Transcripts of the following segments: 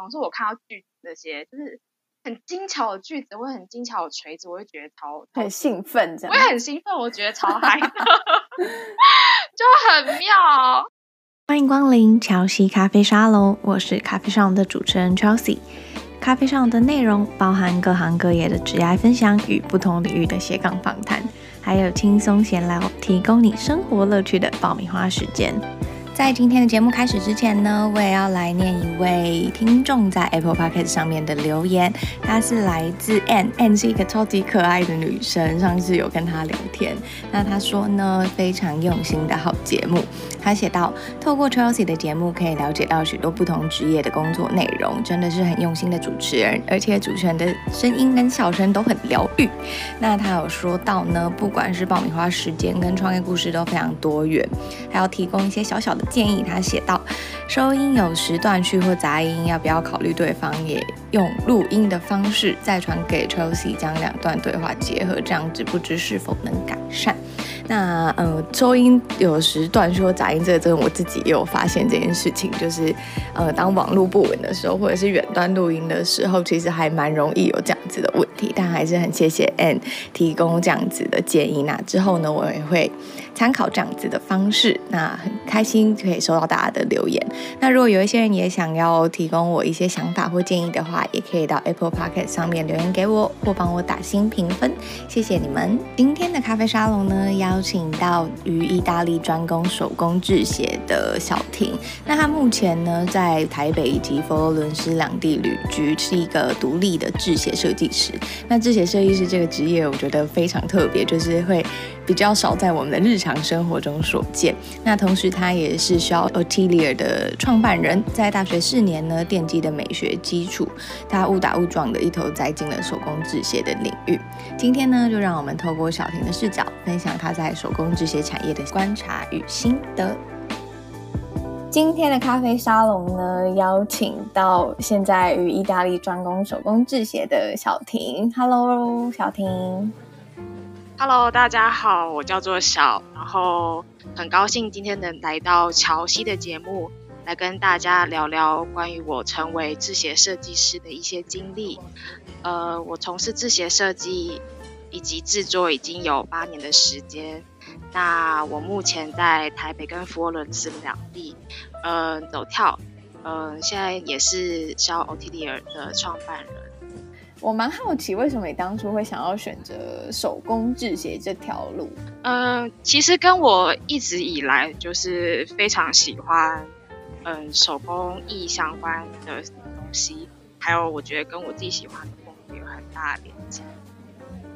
工，所以我看到句子那些就是很精巧的句子，或很精巧的锤子，我会觉得超很兴奋，这样我也很兴奋，我觉得超嗨的，就很妙。欢迎光临乔西咖啡沙龙，我是咖啡沙龙的主持人 Chelsea。咖啡沙龙的内容包含各行各业的职业分享与不同领域的斜杠访谈，还有轻松闲聊，提供你生活乐趣的爆米花时间。在今天的节目开始之前呢，我也要来念一位听众在 Apple Podcast 上面的留言。她是来自 N N，是一个超级可爱的女生。上次有跟她聊天，那她说呢，非常用心的好节目。她写道：透过 Chelsea 的节目，可以了解到许多不同职业的工作内容，真的是很用心的主持人，而且主持人的声音跟笑声都很疗愈。那她有说到呢，不管是爆米花时间跟创业故事都非常多元，还要提供一些小小的。建议他写道：收音有时断续或杂音，要不要考虑对方也用录音的方式再传给 Chelsea，将两段对话结合，这样子不知是否能改善？那呃，收音有时断续或杂音，这个真的我自己也有发现这件事情，就是呃，当网络不稳的时候，或者是远端录音的时候，其实还蛮容易有这样子的问题。但还是很谢谢 Ann 提供这样子的建议。那之后呢，我也会参考这样子的方式。那很开心可以收到大家的留言。那如果有一些人也想要提供我一些想法或建议的话，也可以到 Apple Podcast 上面留言给我，或帮我打新评分。谢谢你们。今天的咖啡沙龙呢，邀请到于意大利专攻手工制鞋的小婷。那她目前呢，在台北以及佛罗伦斯两地旅居，是一个独立的制鞋设计师。那制鞋设计师这个职业，我觉得非常特别，就是会比较少在我们的日常常生活中所见。那同时，他也是 Shawl Atelier 的创办人，在大学四年呢，奠基的美学基础，他误打误撞的一头栽进了手工制鞋的领域。今天呢，就让我们透过小婷的视角，分享他在手工制鞋产业的观察与心得。今天的咖啡沙龙呢，邀请到现在于意大利专攻手工制鞋的小婷。Hello，小婷。Hello，大家好，我叫做小，然后很高兴今天能来到乔西的节目，来跟大家聊聊关于我成为制鞋设计师的一些经历。呃，我从事制鞋设计以及制作已经有八年的时间。那我目前在台北跟佛罗伦斯两地，呃，走跳，呃，现在也是 Shawl Atelier 的创办人。我蛮好奇，为什么你当初会想要选择手工制鞋这条路？嗯、呃，其实跟我一直以来就是非常喜欢，嗯、手工艺相关的东西，还有我觉得跟我自己喜欢的风格有很大的连接。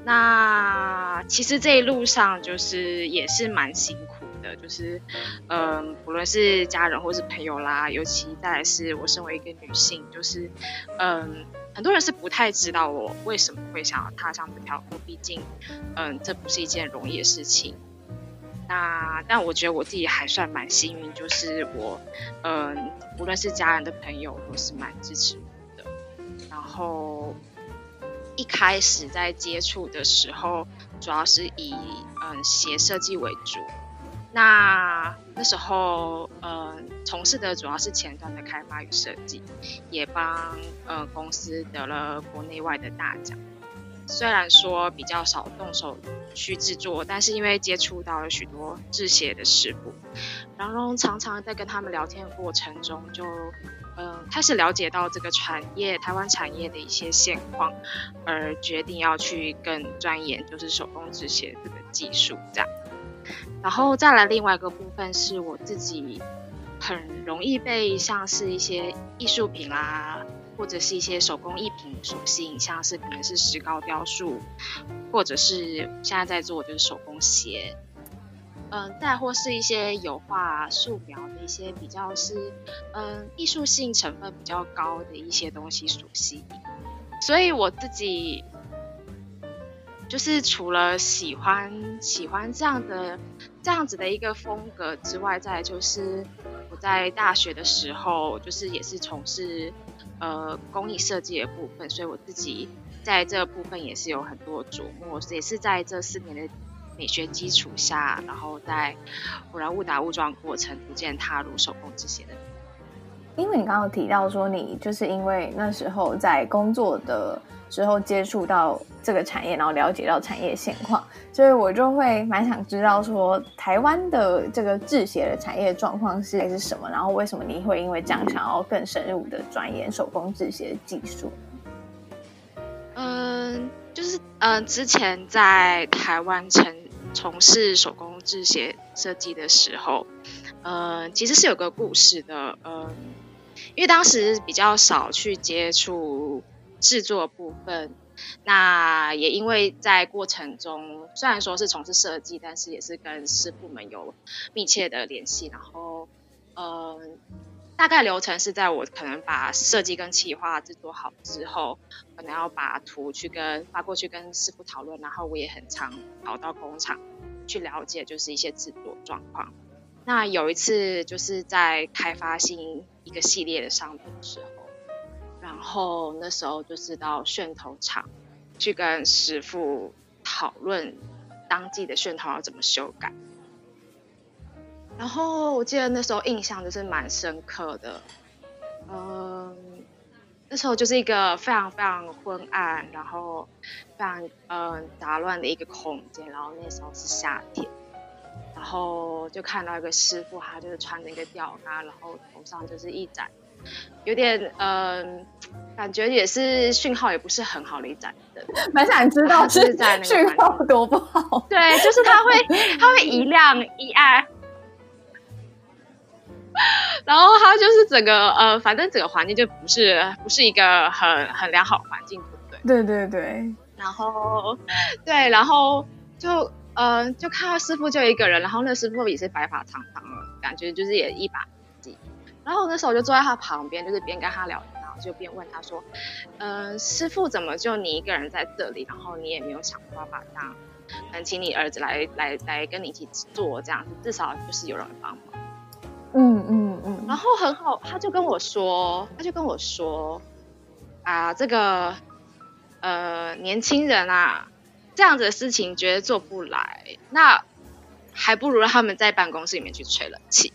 那其实这一路上就是也是蛮辛苦就是，嗯、不论是家人或是朋友啦，尤其再来是我身为一个女性，就是，嗯、很多人是不太知道我为什么会想要踏上这条路，毕竟，嗯、这不是一件容易的事情。那但我觉得我自己还算蛮幸运，就是我，嗯、呃，无论是家人的朋友都是蛮支持我的，然后。一开始在接触的时候，主要是以嗯鞋设计为主。那那时候呃从事的主要是前端的开发与设计，也帮呃公司得了国内外的大奖。虽然说比较少动手去制作，但是因为接触到了许多制鞋的师傅，然后常常在跟他们聊天的过程中就。嗯，开始了解到这个产业，台湾产业的一些现况，而决定要去更钻研，就是手工制鞋这个技术这样。然后再来另外一个部分是我自己很容易被像是一些艺术品啦，或者是一些手工艺品所吸引，像是可能是石膏雕塑，或者是现在在做就是手工鞋。嗯，再或是一些油画、素描的一些比较是，嗯，艺术性成分比较高的一些东西所吸引。所以我自己就是除了喜欢喜欢这样的这样子的一个风格之外，再就是我在大学的时候，就是也是从事呃工艺设计的部分，所以我自己在这部分也是有很多琢磨，也是在这四年的。美学基础下，然后在忽然误打误撞过程，逐渐踏入手工制鞋的。因为你刚刚提到说，你就是因为那时候在工作的之后接触到这个产业，然后了解到产业现况，所以我就会蛮想知道说，台湾的这个制鞋的产业状况是还是什么？然后为什么你会因为这样想要更深入的钻研手工制鞋技术？嗯，就是嗯，之前在台湾从从事手工制鞋设计的时候，嗯，其实是有个故事的，嗯，因为当时比较少去接触制作部分，那也因为在过程中虽然说是从事设计，但是也是跟师傅们有密切的联系，然后，嗯。大概流程是在我可能把设计跟企划制作好之后，可能要把图去跟发过去跟师傅讨论，然后我也很常跑到工厂去了解，就是一些制作状况。那有一次就是在开发新一个系列的商品的时候，然后那时候就是到楦头厂去跟师傅讨论当季的楦头要怎么修改。然后我记得那时候印象就是蛮深刻的，嗯，那时候就是一个非常非常昏暗，然后非常嗯杂乱的一个空间，然后那时候是夏天，然后就看到一个师傅，他就是穿着一个吊嘎，然后头上就是一盏有点嗯，感觉也是讯号也不是很好的一盏灯，蛮想知道是在那个讯号多不好？对，就是它会它会一亮一暗。然后他就是整个呃，反正整个环境就不是不是一个很很良好的环境，对不对？对对对。然后对，然后就呃就看到师傅就一个人，然后那师傅也是白发苍苍了，感觉就是也一把。然后那时候我就坐在他旁边，就是边跟他聊天，然后就边问他说：“嗯、呃，师傅怎么就你一个人在这里？然后你也没有想办法让能请你儿子来来来跟你一起做这样子，至少就是有人帮忙。”嗯嗯嗯，然后很好，他就跟我说，他就跟我说，啊，这个呃年轻人啊，这样子的事情绝对做不来，那还不如让他们在办公室里面去吹冷气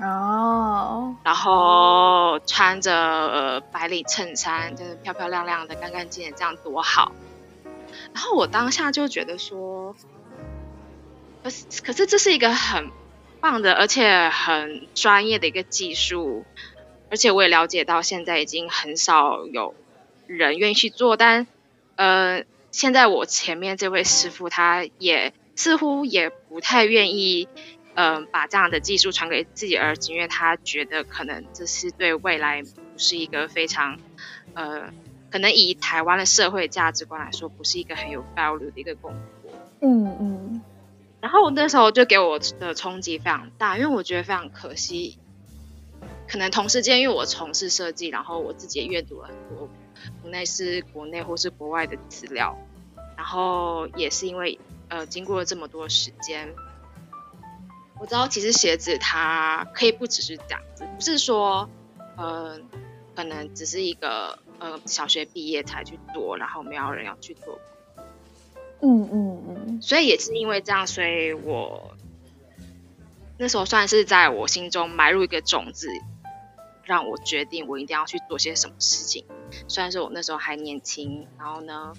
哦，然后穿着、呃、白领衬衫，就是漂漂亮亮的、干干净净，这样多好。然后我当下就觉得说，可是可是这是一个很。棒的，而且很专业的一个技术，而且我也了解到，现在已经很少有人愿意去做。但呃，现在我前面这位师傅，他也似乎也不太愿意，嗯、呃，把这样的技术传给自己儿子，因为他觉得可能这是对未来不是一个非常，呃，可能以台湾的社会价值观来说，不是一个很有 value 的一个工作。嗯嗯。然后我那时候就给我的冲击非常大，因为我觉得非常可惜。可能同时间，因为我从事设计，然后我自己也阅读了很多，无论是国内或是国外的资料。然后也是因为呃，经过了这么多时间，我知道其实鞋子它可以不只是这样子，不是说呃，可能只是一个呃小学毕业才去做，然后没有人要去做。嗯嗯嗯，所以也是因为这样，所以我那时候算是在我心中埋入一个种子，让我决定我一定要去做些什么事情。虽然说我那时候还年轻，然后呢，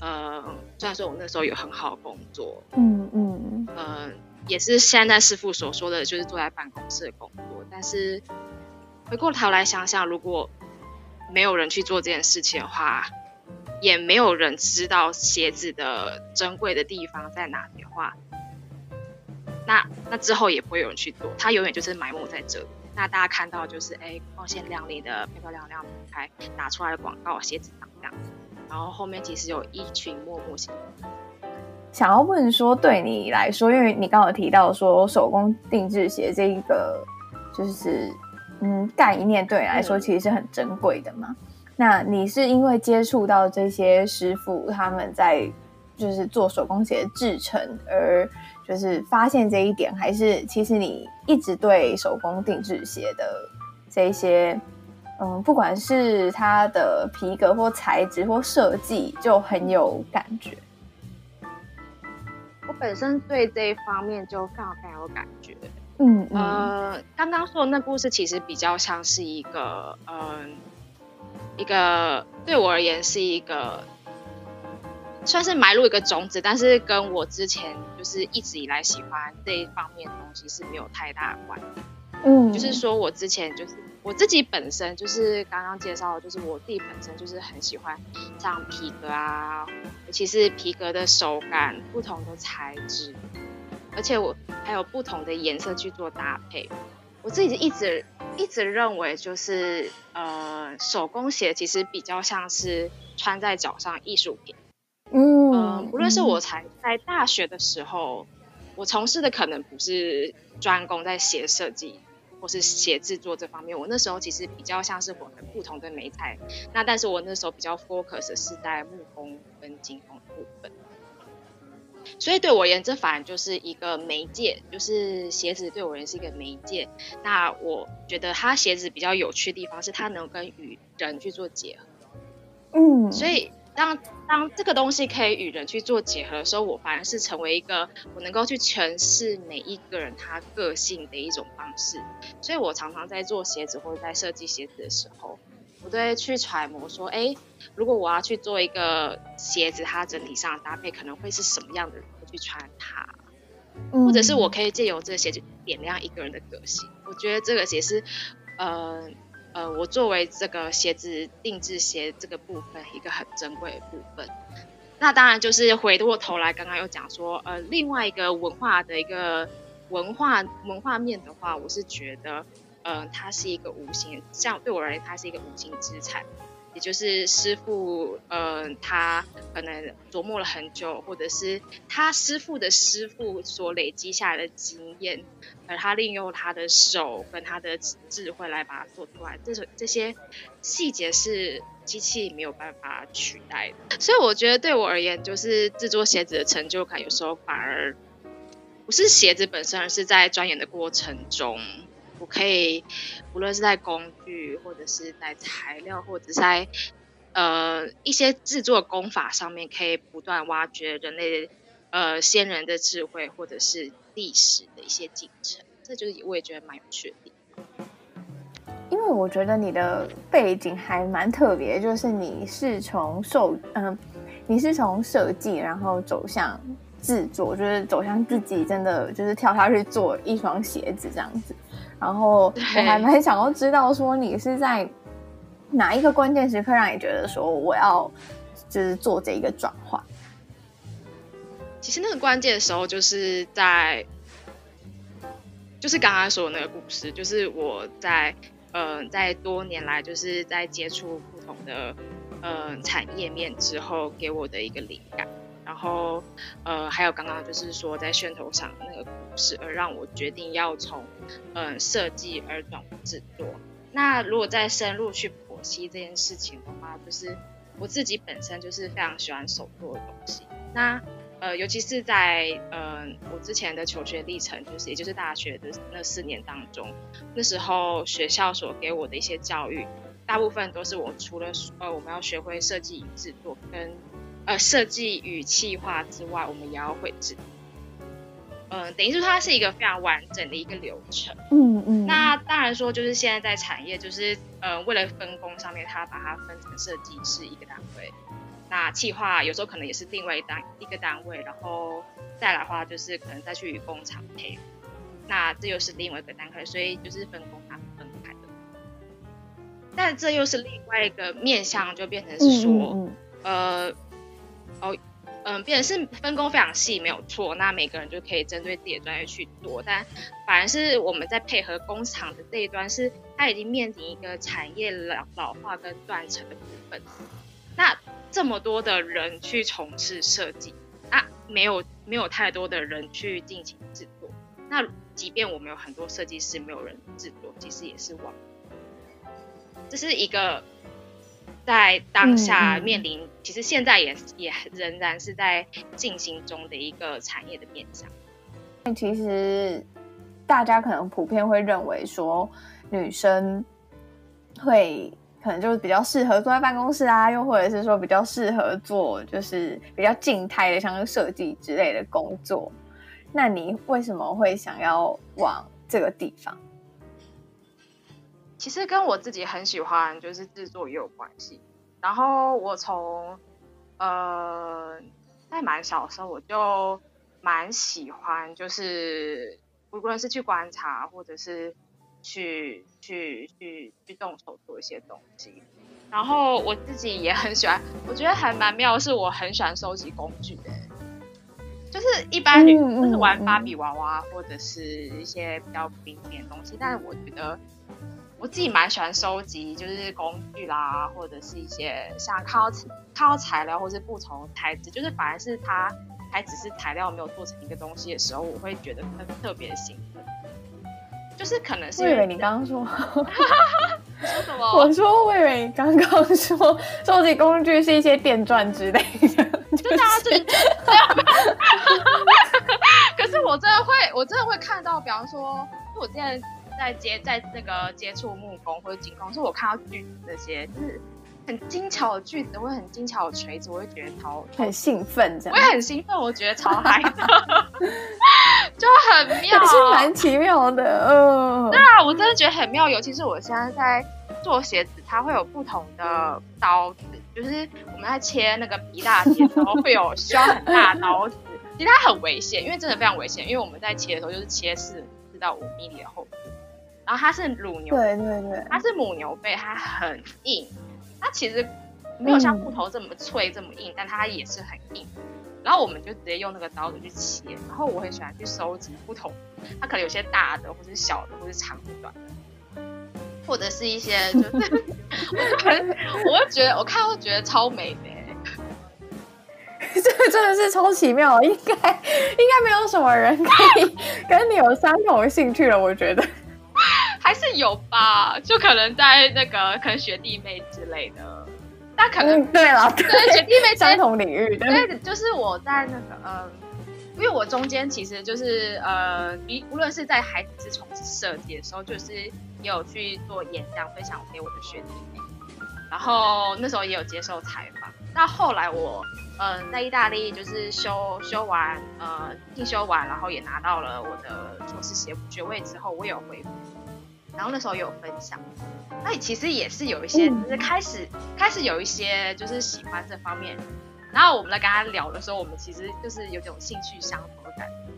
呃，虽然说我那时候有很好的工作，嗯嗯呃，也是现在师傅所说的就是坐在办公室的工作，但是回过头来想想，如果没有人去做这件事情的话。也没有人知道鞋子的珍贵的地方在哪里的话，那那之后也不会有人去做，它永远就是埋没在这里。那大家看到就是哎，光鲜亮丽的漂漂亮亮的牌打出来的广告，鞋子长这样，然后后面其实有一群默默。想要问说，对你来说，因为你刚刚有提到说手工定制鞋这一个就是嗯概念，对你来说其实是很珍贵的嘛？嗯那你是因为接触到这些师傅他们在就是做手工鞋的制成而就是发现这一点，还是其实你一直对手工定制鞋的这些嗯，不管是它的皮革或材质或设计就很有感觉？我本身对这一方面就非常非常有感觉，嗯，嗯呃，刚刚说的那故事其实比较像是一个，嗯、呃，一个对我而言是一个算是埋入一个种子，但是跟我之前就是一直以来喜欢这一方面的东西是没有太大的关系。嗯，就是说我之前就是我自己本身就是刚刚介绍的，就是我自己本身就是很喜欢像皮革啊，尤其是皮革的手感，不同的材质。而且我还有不同的颜色去做搭配，我自己一直一直认为就是呃手工鞋其实比较像是穿在脚上艺术品，嗯，呃，无论是我才在大学的时候，我从事的可能不是专攻在鞋设计或是写制作这方面，我那时候其实比较像是混合不同的媒材，那但是我那时候比较 focus 是在木工跟金工的部分。所以对我而言，这反而就是一个媒介，就是鞋子对我而言是一个媒介。那我觉得它鞋子比较有趣的地方是它能跟与人去做结合。嗯，所以当当这个东西可以与人去做结合的时候，我反而是成为一个我能够去诠释每一个人他个性的一种方式。所以我常常在做鞋子或者在设计鞋子的时候。我都会去揣摩说，哎，如果我要去做一个鞋子，它整体上的搭配可能会是什么样的人会去穿它，嗯，或者是我可以借由这个鞋子点亮一个人的个性。我觉得这个也是，呃呃，我作为这个鞋子定制鞋这个部分一个很珍贵的部分。那当然就是回过头来，刚刚又讲说，呃，另外一个文化的一个文化文化面的话，我是觉得。呃，它是一个无形，像对我而言，它是一个无形资产，也就是师傅，嗯、呃，他可能琢磨了很久，或者是他师傅的师傅所累积下来的经验，而他利用他的手跟他的智慧来把它做出来，这种这些细节是机器没有办法取代的。所以我觉得对我而言，就是制作鞋子的成就感，有时候反而不是鞋子本身，而是在钻研的过程中。我可以，无论是在工具，或者是在材料，或者是在呃一些制作工法上面，可以不断挖掘人类呃先人的智慧，或者是历史的一些进程。这就是我也觉得蛮有趣的。因为我觉得你的背景还蛮特别，就是你是从受嗯，你是从设计，然后走向制作，就是走向自己真的就是跳下去做一双鞋子这样子。然后我还蛮想要知道，说你是在哪一个关键时刻让你觉得说我要就是做这一个转换？其实那个关键的时候就是在，就是刚刚说的那个故事，就是我在嗯、呃，在多年来就是在接触不同的嗯、呃、产业面之后给我的一个灵感。然后，呃，还有刚刚就是说在噱头上那个故事，而让我决定要从，嗯、呃，设计而转为制作。那如果再深入去剖析这件事情的话，就是我自己本身就是非常喜欢手做的东西。那，呃，尤其是在，呃，我之前的求学历程，就是也就是大学的那四年当中，那时候学校所给我的一些教育，大部分都是我除了，呃，我们要学会设计与制作跟。呃，设计与企划之外，我们也要绘制。嗯、呃，等于说它是一个非常完整的一个流程。嗯嗯。那当然说，就是现在在产业，就是呃，为了分工上面，它把它分成设计是一个单位，那企划有时候可能也是另外一单一个单位，然后再来的话，就是可能再去与工厂配。那这又是另外一个单位，所以就是分工它是分开的。但这又是另外一个面向，就变成是说，嗯嗯呃。哦，嗯，变成是分工非常细，没有错。那每个人就可以针对自己的专业去做，但反而是我们在配合工厂的这一端，是它已经面临一个产业老老化跟断层的部分。那这么多的人去从事设计，啊，没有没有太多的人去进行制作。那即便我们有很多设计师，没有人制作，其实也是枉。这是一个。在当下面临，其实现在也也仍然是在进行中的一个产业的面向。其实大家可能普遍会认为说，女生会可能就是比较适合坐在办公室啊，又或者是说比较适合做就是比较静态的，像是设计之类的工作。那你为什么会想要往这个地方？其实跟我自己很喜欢就是制作也有关系。然后我从呃在蛮小的时候我就蛮喜欢，就是无论是去观察或者是去去去去动手做一些东西。然后我自己也很喜欢，我觉得还蛮妙是，我很喜欢收集工具的。就是一般就是玩芭比娃娃或者是一些比较冰点东西，但是我觉得我自己蛮喜欢收集，就是工具啦，或者是一些像看到看到材料或是不同材质，就是反而是它还只是材料没有做成一个东西的时候，我会觉得很特别兴奋。就是可能是因为我以为你刚刚说。你说什么？我说，我以为你刚刚说收集工具是一些电钻之类的，就大家是这样。可是我真的会，我真的会看到，比方说，我之前在接在那个接触木工或者金工，是我看到锯子这些，就是很精巧的锯子，或者很精巧的锤子，我会觉得超很兴奋，这样。我也很兴奋，我觉得超嗨的，就很妙，是蛮奇妙的，嗯。对啊，我真的觉得很妙，尤其是我现在在做鞋子，它会有不同的刀子，就是我们在切那个皮大件的时候，会有需要很大的刀子。其实它很危险，因为真的非常危险，因为我们在切的时候就是切四四到五米的厚度，然后它是乳牛，对对对，它是母牛背，它很硬，它其实没有像木头这么脆这么硬，嗯、但它也是很硬。然后我们就直接用那个刀子去切，然后我很喜欢去收集不同，它可能有些大的，或是小的，或是长的短，或者是一些就是，我我会觉得我看会觉得超美的。这个真的是超奇妙，应该应该没有什么人可以 跟你有相同的兴趣了，我觉得还是有吧，就可能在那个可能学弟妹之类的，但可能、嗯、对了，对，对学弟妹相同领域，对，对，就是我在那个呃，因为我中间其实就是呃，无论是在孩子是从事设计的时候，就是也有去做演讲分享给我的学弟妹，然后那时候也有接受采访，那后来我。嗯，在意大利就是修修完，呃，进修完，然后也拿到了我的硕士学学位之后，我有回国，然后那时候也有分享，那其实也是有一些，就是开始、嗯、开始有一些就是喜欢这方面，然后我们在跟他聊的时候，我们其实就是有种兴趣相投的感觉，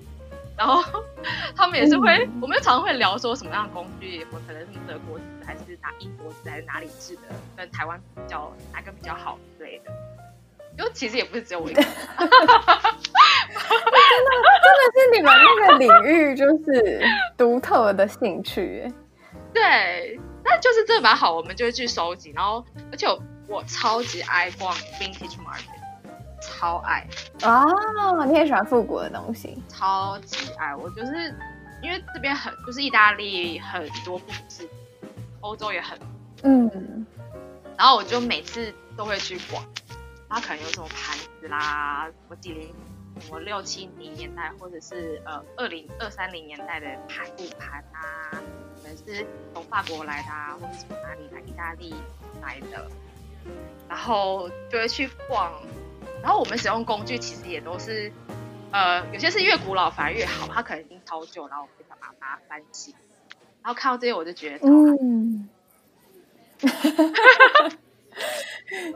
然后 他们也是会，嗯、我们常常会聊说什么样的工具，我可能是德国制还是哪英国制还是哪里制的，跟台湾比较哪个比较好之类的。因为其实也不是只有我一个，真的真的是你们那个领域就是独特的兴趣，对，那就是这蛮好，我们就会去收集，然后而且我，超级爱逛 vintage market，超爱啊！你也喜欢复古的东西，超级爱。我就是因为这边很就是意大利很多故事，欧洲也很嗯，然后我就每次都会去逛。它可能有什么盘子啦，什么几零，什么六七零年代，或者是呃二零二三零年代的盘古盘啊，能是从法国来的啊，或者从哪里来，意大利来的，然后就会去逛。然后我们使用工具其实也都是，呃，有些是越古老反而越好，它可能已经超旧，然后我会把它把它翻新。然后看到这些我就觉得。嗯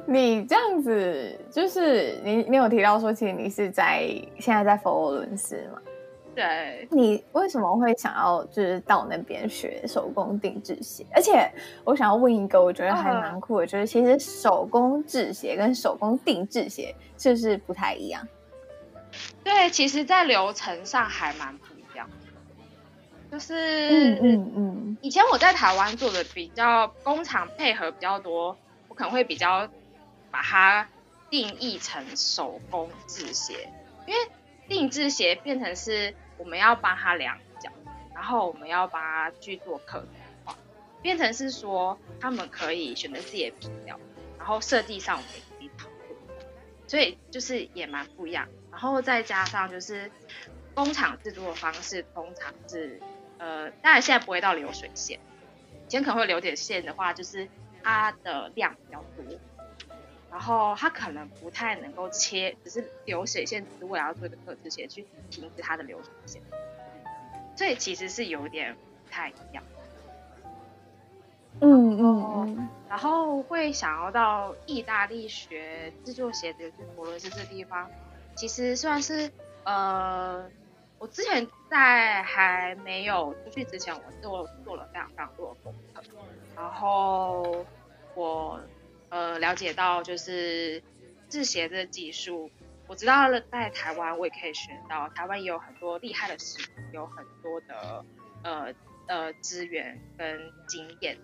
你这样子，就是你，你有提到说，其实你是在现在在佛罗伦斯嘛？对。你为什么会想要就是到那边学手工定制鞋？而且我想要问一个，我觉得还蛮酷的，就是其实手工制鞋跟手工定制鞋是不是不太一样？对，其实，在流程上还蛮不一样的。就是，嗯嗯嗯，以前我在台湾做的比较工厂配合比较多。我可能会比较把它定义成手工制鞋，因为定制鞋变成是我们要帮它量脚，然后我们要帮它去做客制化，变成是说他们可以选择自己的皮料，然后设计上我们也可以讨论，所以就是也蛮不一样。然后再加上就是工厂制作的方式，通常是呃，当然现在不会到流水线，以前可能会流点线的话，就是。它的量比较多，然后它可能不太能够切，只是流水线，只是为了要做一个特制鞋去停止它的流水线，所以其实是有点不太一样。嗯嗯嗯。然后会想要到意大利学制作鞋子，就是佛罗伦斯这地方，其实算是呃，我之前在还没有出去之前，我做做了非常非常多的功课，然后我呃了解到就是制鞋的技术。我知道了，在台湾我也可以学到，台湾也有很多厉害的师傅，有很多的呃呃资源跟经验。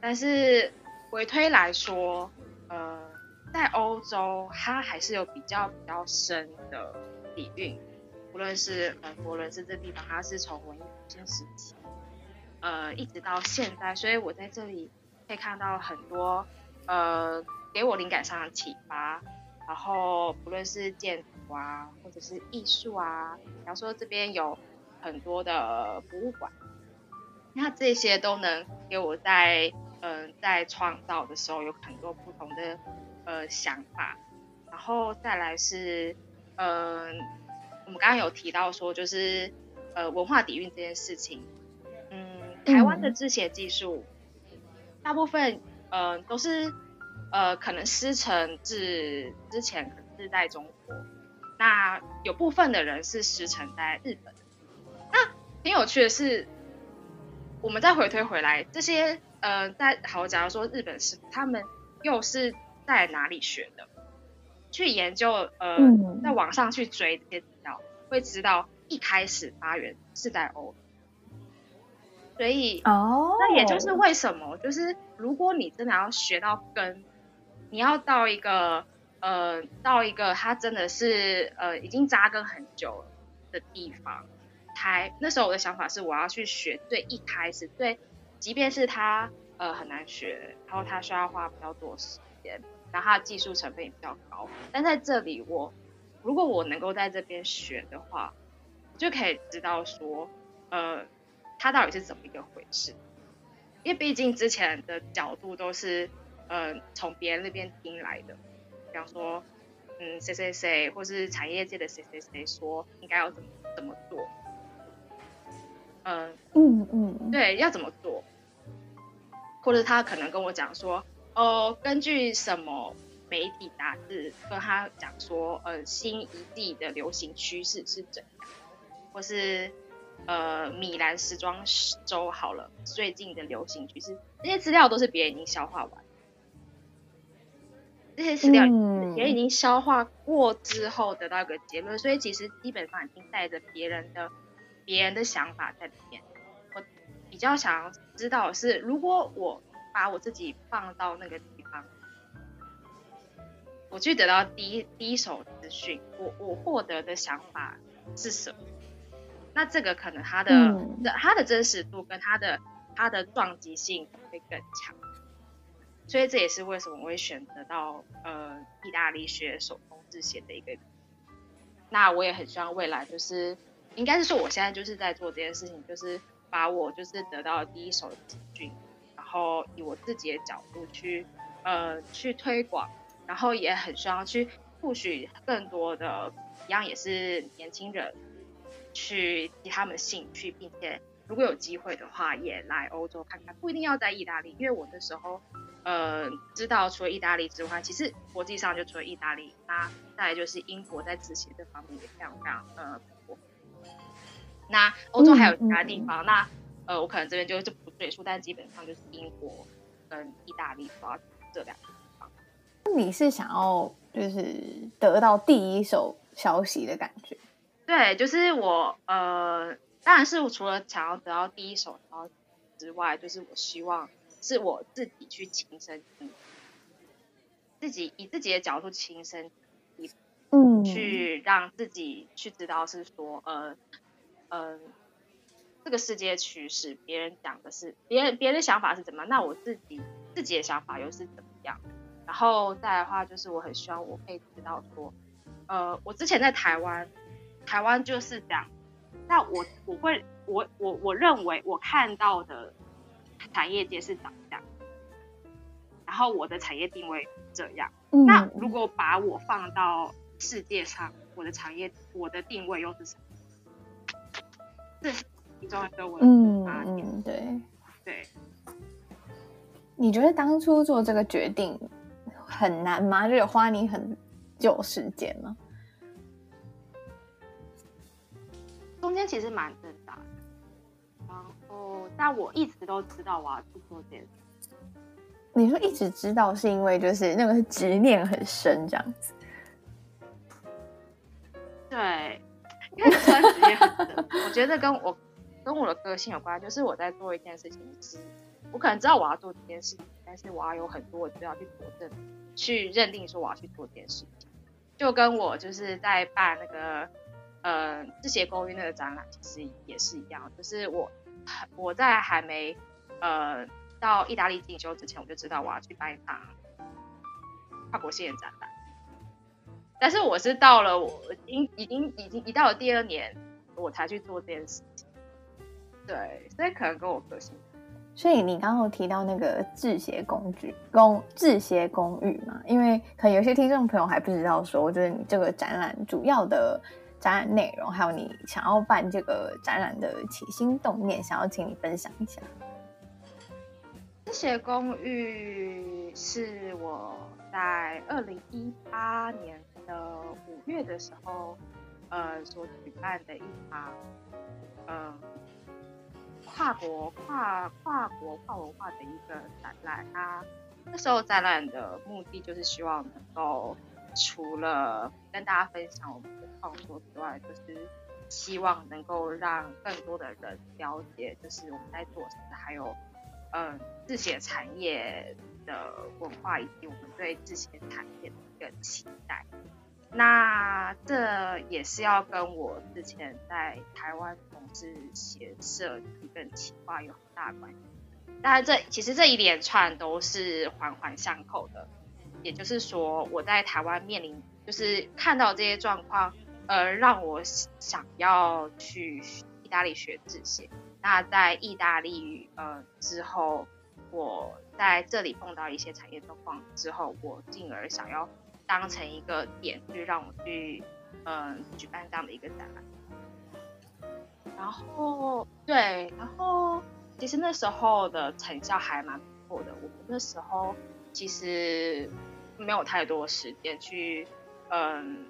但是回推来说，呃，在欧洲它还是有比较比较深的底蕴，无论是呃佛伦斯这地方，它是从文艺复兴时期，呃一直到现在，所以我在这里可以看到很多呃给我灵感上的启发。然后不论是建筑啊，或者是艺术啊，比方说这边有很多的博物馆，那这些都能给我在嗯、呃、在创造的时候有很多不同的呃想法。然后再来是嗯、呃，我们刚刚有提到说就是呃文化底蕴这件事情，嗯，台湾的制鞋技术、嗯、大部分嗯、呃、都是。呃，可能师承至之前可能是在中国，那有部分的人是师承在日本。那挺有趣的是，我们再回推回来，这些呃，在好，假如说日本师傅，他们又是在哪里学的？去研究呃，在网上去追这些资料，会知道一开始发源是在欧。所以哦，那也就是为什么，就是如果你真的要学到根。你要到一个呃，到一个他真的是呃已经扎根很久的地方，才那时候我的想法是我要去学最一开始最，即便是他呃很难学，然后他需要花比较多时间，然后他的技术成本也比较高，但在这里我如果我能够在这边学的话，就可以知道说呃他到底是怎么一个回事，因为毕竟之前的角度都是。呃，从别人那边听来的，比方说，嗯，谁谁谁，或是产业界的谁谁谁说应该要怎么怎么做，呃、嗯嗯嗯，对，要怎么做，或者他可能跟我讲说，哦，根据什么媒体杂志跟他讲说，呃，新一季的流行趋势是怎样，或是呃，米兰时装周好了，最近的流行趋势，这些资料都是别人已经消化完。这些资料也已经消化过之后得到一个结论，嗯、所以其实基本上已经带着别人的别人的想法在里面。我比较想要知道的是，如果我把我自己放到那个地方，我去得到第一第一手资讯，我我获得的想法是什么？那这个可能它的、嗯、它的真实度跟它的它的撞击性会更强。所以这也是为什么我会选择到呃意大利学手工制鞋的一个。那我也很希望未来就是，应该是说我现在就是在做这件事情，就是把我就是得到第一手的资讯，然后以我自己的角度去呃去推广，然后也很希望去或许更多的一样也是年轻人去提他们的兴趣，并且如果有机会的话也来欧洲看看，不一定要在意大利，因为我那时候。呃，知道除了意大利之外，其实国际上就除了意大利，那再来就是英国在执行这方面也非常非常呃。那欧洲还有其他地方，那呃我可能这边就就不赘述，但基本上就是英国跟意大利主要这两个地方。你是想要就是得到第一手消息的感觉？对，就是我呃，当然是我除了想要得到第一手然后之外，就是我希望。是我自己去亲身，自己以自己的角度亲身，嗯，去让自己去知道是说，呃，呃，这个世界趋势，别人讲的是别人别人的想法是怎么样，那我自己自己的想法又是怎么样？然后再来的话，就是我很希望我可以知道说，呃，我之前在台湾，台湾就是这样，那我我会我我我认为我看到的。产业界是长这样，然后我的产业定位这样。嗯、那如果把我放到世界上，我的产业，我的定位又是什么？这其中一个文嗯嗯，对对。你觉得当初做这个决定很难吗？就有花你很久时间吗？中间其实蛮挣扎的，然后但我一直都知道我要去做这件事。你说一直知道是因为就是那个执念很深这样子？对，因为专职也很深。我觉得跟我跟我的个性有关，就是我在做一件事情时，我可能知道我要做这件事情，但是我要有很多资料去佐证，去认定说我要去做这件事情。就跟我就是在办那个呃字节公寓那个展览，其实也是一样，就是我我在还没呃。到意大利进修之前，我就知道我要去办一场跨国性的展览。但是我是到了我已经已经已经一到了第二年，我才去做这件事情。对，所以可能跟我个性。所以你刚刚有提到那个字协工具公字协公寓嘛？因为可能有些听众朋友还不知道说，就是你这个展览主要的展览内容，还有你想要办这个展览的起心动念，想要请你分享一下。这些公寓是我在二零一八年的五月的时候，呃，所举办的一场，嗯、呃，跨国跨跨国跨文化的一个展览。它那时候展览的目的就是希望能够除了跟大家分享我们的创作之外，就是希望能够让更多的人了解，就是我们在做什么，还有。嗯，字写产业的文化以及我们对字写产业的一个期待，那这也是要跟我之前在台湾从事写设计跟企划有很大关系。当然，这其实这一连串都是环环相扣的。也就是说，我在台湾面临就是看到这些状况，呃，让我想要去意大利学这些。那在意大利呃之后，我在这里碰到一些产业状况之后，我进而想要当成一个点，去让我去嗯、举办这样的一个展览。然后对，然后其实那时候的成效还蛮不错的。我们那时候其实没有太多时间去嗯、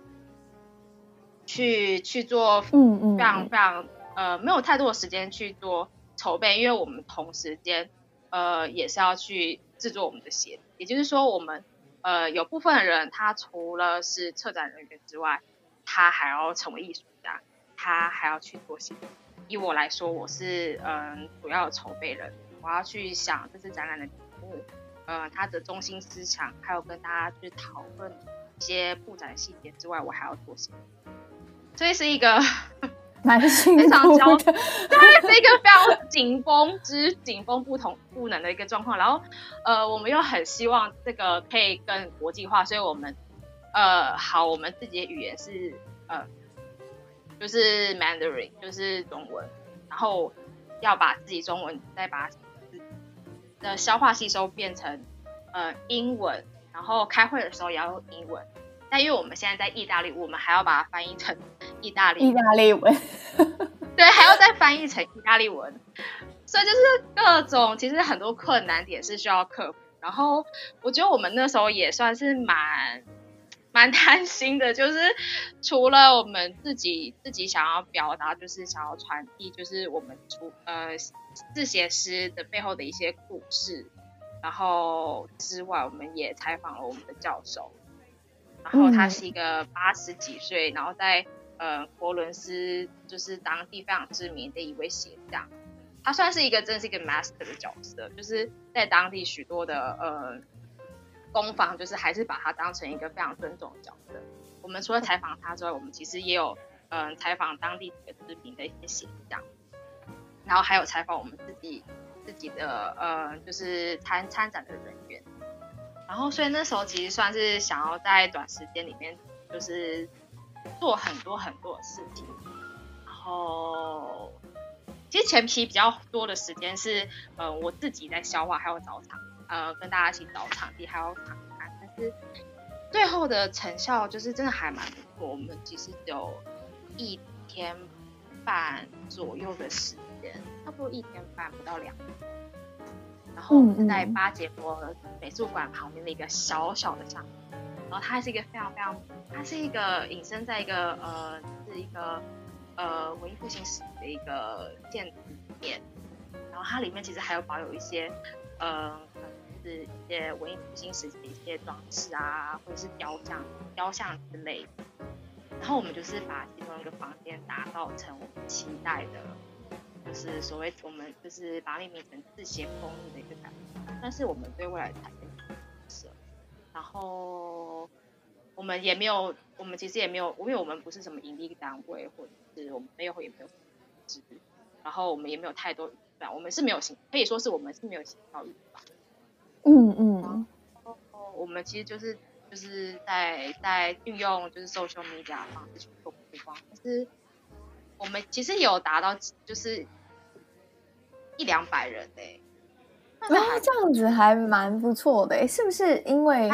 去去做嗯嗯非常非常。呃，没有太多的时间去做筹备，因为我们同时间，呃，也是要去制作我们的鞋。也就是说，我们呃有部分人，他除了是策展人员之外，他还要成为艺术家，他还要去做鞋。以我来说，我是嗯、呃、主要的筹备人，我要去想这次展览的题目，呃，它的中心思想，还有跟大家去讨论一些布展细节之外，我还要做鞋。所以是一个。非常焦，对，是一个非常紧绷之紧绷不同不能的一个状况。然后，呃，我们又很希望这个可以更国际化，所以我们，呃，好，我们自己的语言是呃，就是 Mandarin，就是中文。然后要把自己中文再把的消化吸收变成呃英文，然后开会的时候也要用英文。但因为我们现在在意大利，我们还要把它翻译成意大利意大利文，对，还要再翻译成意大利文，所以就是各种其实很多困难点是需要克服。然后我觉得我们那时候也算是蛮蛮贪心的，就是除了我们自己 自己想要表达，就是想要传递，就是我们出呃字写诗的背后的一些故事，然后之外，我们也采访了我们的教授。然后他是一个八十几岁，然后在呃佛伦斯就是当地非常知名的一位鞋匠，他算是一个真是一个 master 的角色，就是在当地许多的呃工坊，就是还是把他当成一个非常尊重的角色。我们除了采访他之外，我们其实也有嗯、采访当地几个知名的一些鞋匠，然后还有采访我们自己自己的呃就是参参展的人员。然后，所以那时候其实算是想要在短时间里面，就是做很多很多的事情。然后，其实前期比较多的时间是，呃，我自己在消化，还有找场，呃，跟大家一起找场地，还有场勘。但是最后的成效就是真的还蛮不错。我们其实只有一天半左右的时间。差不多一天半不到两天。然后在巴结博美术馆旁边的一个小小的巷子，然后它是一个非常非常，它是一个隐身在一个呃，是一个呃文艺复兴时的一个建筑里面，然后它里面其实还有保有一些呃，可能是一些文艺复兴时期的一些装饰啊，或者是雕像、雕像之类的。然后我们就是把其中一个房间打造成我们期待的。就是所谓我们就是把它命名成字节公益的一个感觉，但是我们对未来产业，然后我们也没有，我们其实也没有，因为我们不是什么盈利单位，或者是我们没有也没有资，然后我们也没有太多预算，我们是没有行，可以说是我们是没有行销预算。嗯嗯。然后我们其实就是就是在在运用就是 social media 的方式去做曝光，但是我们其实有达到就是。一两百人哎、欸，然后这样子还蛮不错的是不是因为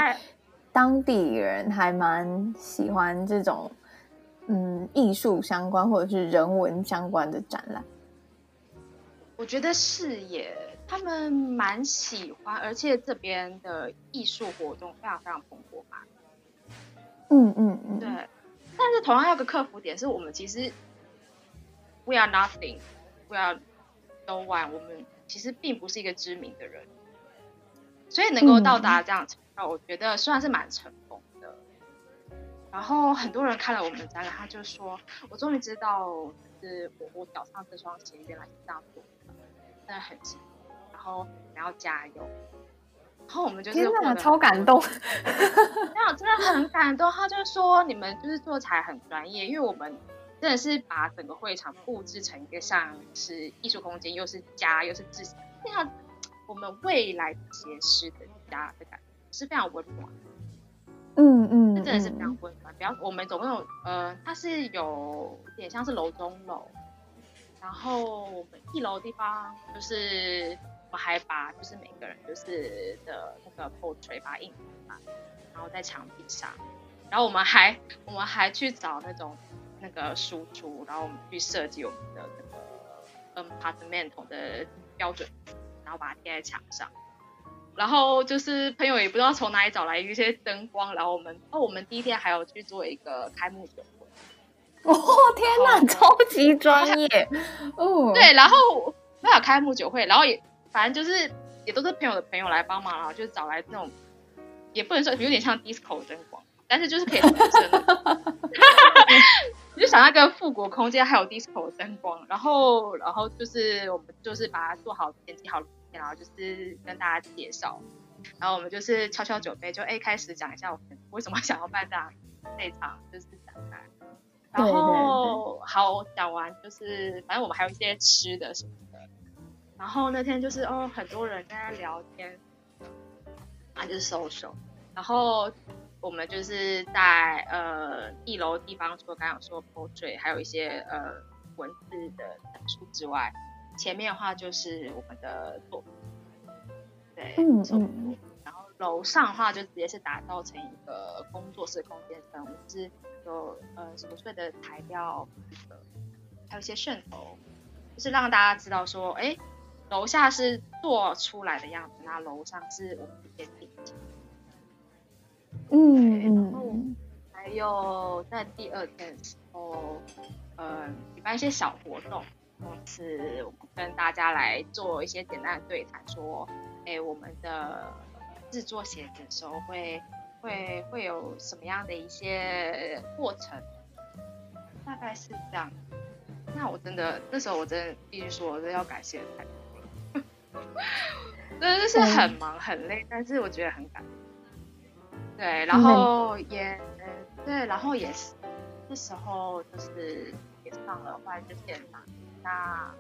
当地人还蛮喜欢这种嗯艺术相关或者是人文相关的展览？我觉得是耶，他们蛮喜欢，而且这边的艺术活动非常非常蓬勃嘛。嗯嗯嗯，对。但是同样有个克服点是我们其实 we are nothing，we are。都玩，我们其实并不是一个知名的人，所以能够到达这样程度，我觉得算是蛮成功的。然后很多人看了我们的展览，他就说：“我终于知道，就是我我脚上这双鞋原来是这样做的，真的很辛苦。”然后你要加油。然后我们就是真的超感动，那我真的很感动。他就说：“你们就是做起来很专业，因为我们。”真的是把整个会场布置成一个像是艺术空间，又是家，又是自信，非常我们未来结识的家的感觉，是非常温暖。嗯嗯，这真的是非常温暖。比方我们总共有呃，它是有点像是楼中楼，然后我们一楼的地方就是我们还把就是每个人就是的那个 portrait 把它印出来，然后在墙壁上，然后我们还我们还去找那种。那个输出，然后我们去设计我们的那个 apartment 的标准，然后把它贴在墙上。然后就是朋友也不知道从哪里找来一些灯光，然后我们哦，我们第一天还有去做一个开幕酒会。哦天哪，超级专业哦！对，然后没有开幕酒会，然后也反正就是也都是朋友的朋友来帮忙，然后就找来那种也不能说有点像 disco 灯光，但是就是可以提升的。你就想那个复古空间，还有 disco 灯光，然后，然后就是我们就是把它做好，剪辑好，然后就是跟大家介绍，然后我们就是敲敲酒杯，就哎开始讲一下我们为什么想要办这样这场就是展览，然后好讲完就是反正我们还有一些吃的什么的，然后那天就是哦很多人在那聊天，啊就是 social，然后。我们就是在呃一楼地方，除了刚刚有说 portrait，还有一些呃文字的陈述之外，前面的话就是我们的作品，对，嗯嗯，然后楼上的话就直接是打造成一个工作室空间，我们是有呃琐碎的材料，还有一些渗头，就是让大家知道说，哎，楼下是做出来的样子，那楼上是我们的一嗯，然后还有在第二天的时候，呃，举办一些小活动，就是我们跟大家来做一些简单的对谈，说，哎，我们的制作鞋子的时候会会会有什么样的一些过程，大概是这样。那我真的那时候我真的必须说，我真的要感谢太多了，真的是很忙很累，但是我觉得很感动。对，然后也，嗯对，然后也是，那时候就是也上了换日线嘛，那，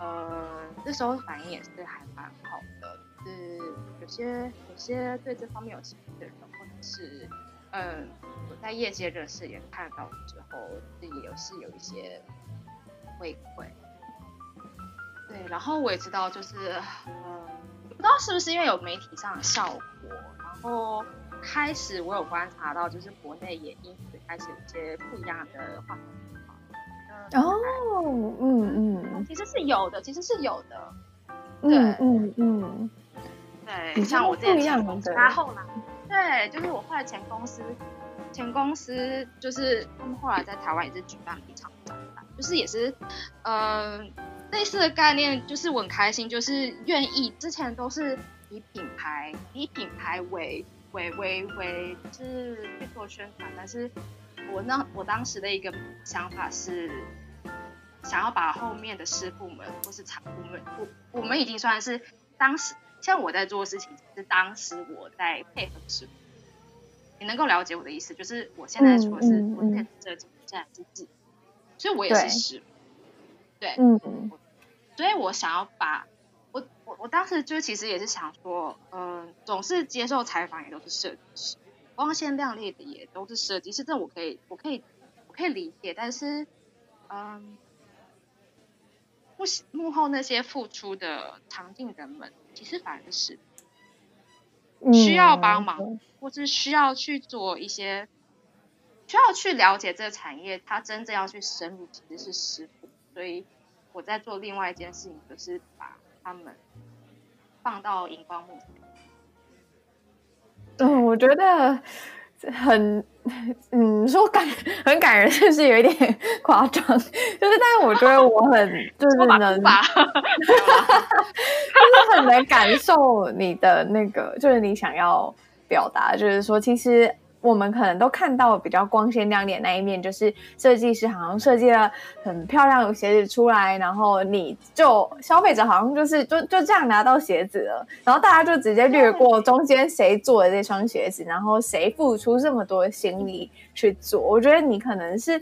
呃，那时候反应也是还蛮好的，就是有些有些对这方面有兴趣的人，或者是，嗯，我在业界认识也看到之后，自己也是有一些回馈，对，然后我也知道就是，嗯，不知道是不是因为有媒体上的效果，然后。开始我有观察到，就是国内也因此开始有一些不一样的话题，因哦，嗯嗯，其实是有的，其实是有的。对，嗯嗯，对，像我这样的，然后呢，对，就是我后来前公司，前公司就是他们后来在台湾也是举办了一场展览，就是也是，嗯、呃，类似的概念，就是我很开心，就是愿意之前都是以品牌以品牌为为为为，就是去做宣传，但是我那我当时的一个想法是。想要把后面的师傅们或是厂夫们，我我们已经算是当时，像我在做的事情是当时我在配合师傅。你能够了解我的意思，就是我现在说的是我配合设计，现在是自，所以我也是师傅。对，嗯嗯。所以我想要把我我我当时就其实也是想说，嗯、呃，总是接受采访也都是设计师，光鲜亮丽的也都是设计师，这我可以我可以我可以理解，但是嗯。幕幕后那些付出的常进人们，其实反而是需要帮忙，嗯、或是需要去做一些，需要去了解这个产业，他真正要去深入，其实是师傅。所以我在做另外一件事情，就是把他们放到荧光幕。嗯，我觉得。很，嗯，说感很感人，就是有一点 夸张，就是，但是我觉得我很就是能，就是很能感受你的那个，就是你想要表达，就是说其实。我们可能都看到比较光鲜亮丽的那一面，就是设计师好像设计了很漂亮的鞋子出来，然后你就消费者好像就是就就这样拿到鞋子了，然后大家就直接略过中间谁做的这双鞋子，然后谁付出这么多心力去做。我觉得你可能是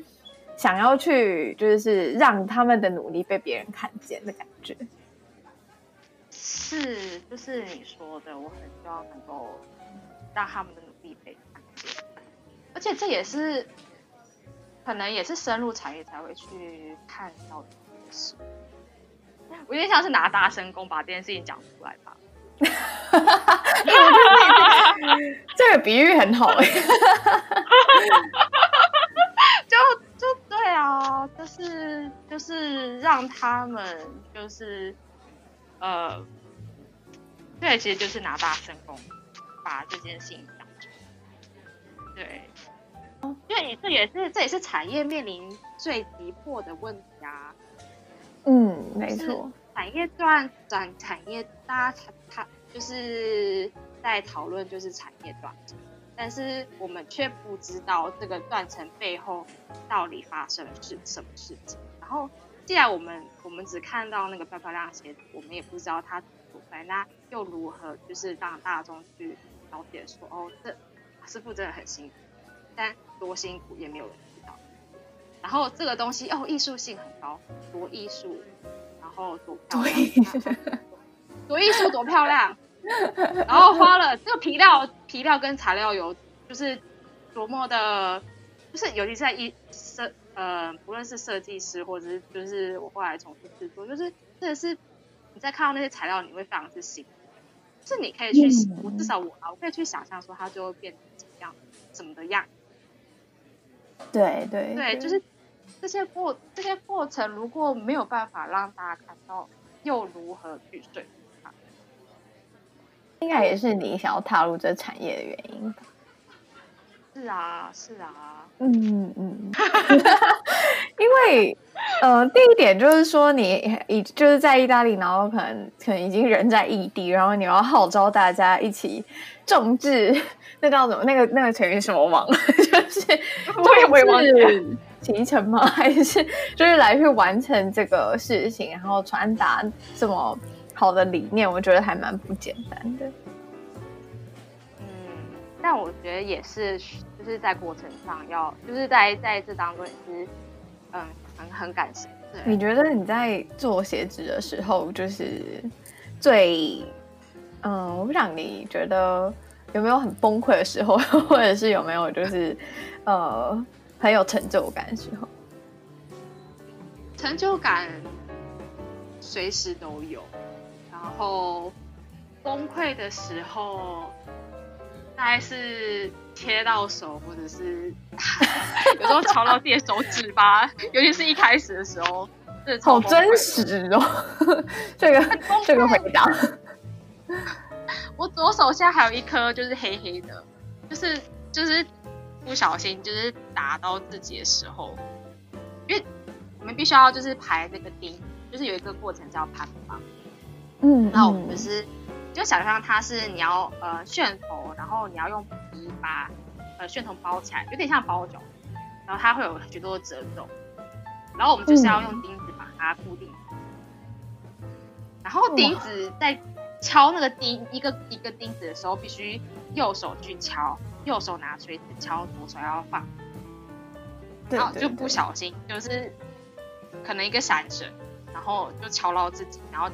想要去，就是让他们的努力被别人看见的感觉。是，就是你说的，我很希望能够让他们的努力被。而且这也是可能也是深入产业才会去看到的事。我有点像是拿大声公把这件事情讲出来吧。这个比喻很好 哎。就就对啊，就是就是让他们就是呃，对，其实就是拿大声功把这件事情。对，因为这也是这也是产业面临最急迫的问题啊。嗯，没错。产业断转产业，大家他就是在讨论就是产业断层，但是我们却不知道这个断层背后到底发生的是什么事情。然后，既然我们我们只看到那个漂漂亮鞋子，我们也不知道它所在，那又如何就是让大众去了解说哦这。师傅真的很辛苦，但多辛苦也没有人知道。然后这个东西哦，艺术性很高，多艺术，然后多漂亮，多艺术多漂亮。然后花了这个皮料、皮料跟材料有，就是多么的，就是尤其是在一设呃，不论是设计师或者是就是我后来从事制作，就是真的是你在看到那些材料，你会非常之辛苦。是你可以去，我至少我啊，我可以去想象说它就会变成怎么样，怎么的样。对对对，就是这些过这些过程，如果没有办法让大家看到，又如何去说服他？应该也是你想要踏入这产业的原因吧。是啊，是啊，嗯嗯，嗯 因为呃，第一点就是说你已就是在意大利，然后可能可能已经人在异地，然后你要号召大家一起众志，那叫什么？那个那个成语什么忘了？就是众志启程吗？还是就是来去完成这个事情，然后传达这么好的理念？我觉得还蛮不简单的。但我觉得也是，就是在过程上要，就是在在这当中也是，嗯，很很感谢。你觉得你在做鞋子的时候，就是最，嗯，我不想你觉得有没有很崩溃的时候，或者是有没有就是，呃，很有成就感的时候？成就感随时都有，然后崩溃的时候。大概是切到手，或者是 有时候敲到自己的手指吧，尤其是一开始的时候，好真实哦，这个这个回答。我左手现在还有一颗，就是黑黑的，就是就是不小心就是打到自己的时候，因为我们必须要就是排这个钉，就是有一个过程叫攀绑。嗯，那我们就是就想象它是你要呃旋头，然后你要用皮把呃旋头包起来，有点像包脚，然后它会有许多的褶皱，然后我们就是要用钉子把它固定，嗯、然后钉子在。敲那个钉，一个一个钉子的时候，必须右手去敲，右手拿锤子敲，左手要放，然后就不小心就是可能一个闪神，然后就敲到自己，然后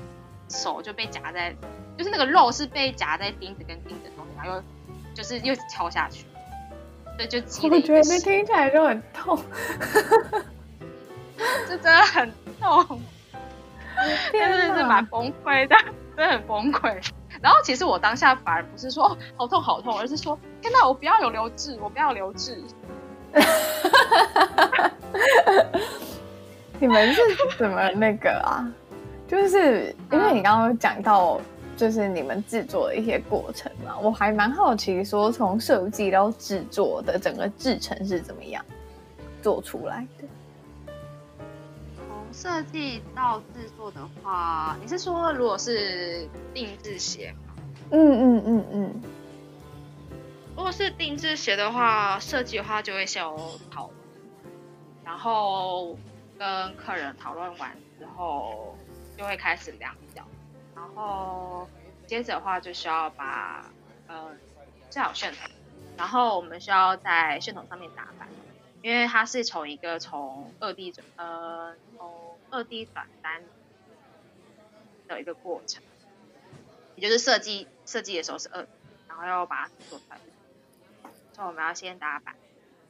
手就被夹在，就是那个肉是被夹在钉子跟钉子中间，然后又就是又敲下去，对，就 积了一个。我觉得那听起来就很痛，这真的很痛，真的是蛮崩溃的。真的很崩溃，然后其实我当下反而不是说好痛好痛，而是说天哪，我不要有留置，我不要留置。你们是怎么那个啊？就是因为你刚刚讲到，就是你们制作的一些过程嘛，我还蛮好奇，说从设计到制作的整个制程是怎么样做出来的。从设计到制作的话，你是说如果是定制鞋吗？嗯嗯嗯嗯。如果是定制鞋的话，设计的话就会先有讨论，然后跟客人讨论完之后，就会开始量脚，然后接着的话就需要把呃最好楦头，然后我们需要在楦头上面打板。因为它是从一个从二 D 转呃从二 D 转单的一个过程，也就是设计设计的时候是二然后要把它做出来，所以我们要先打板，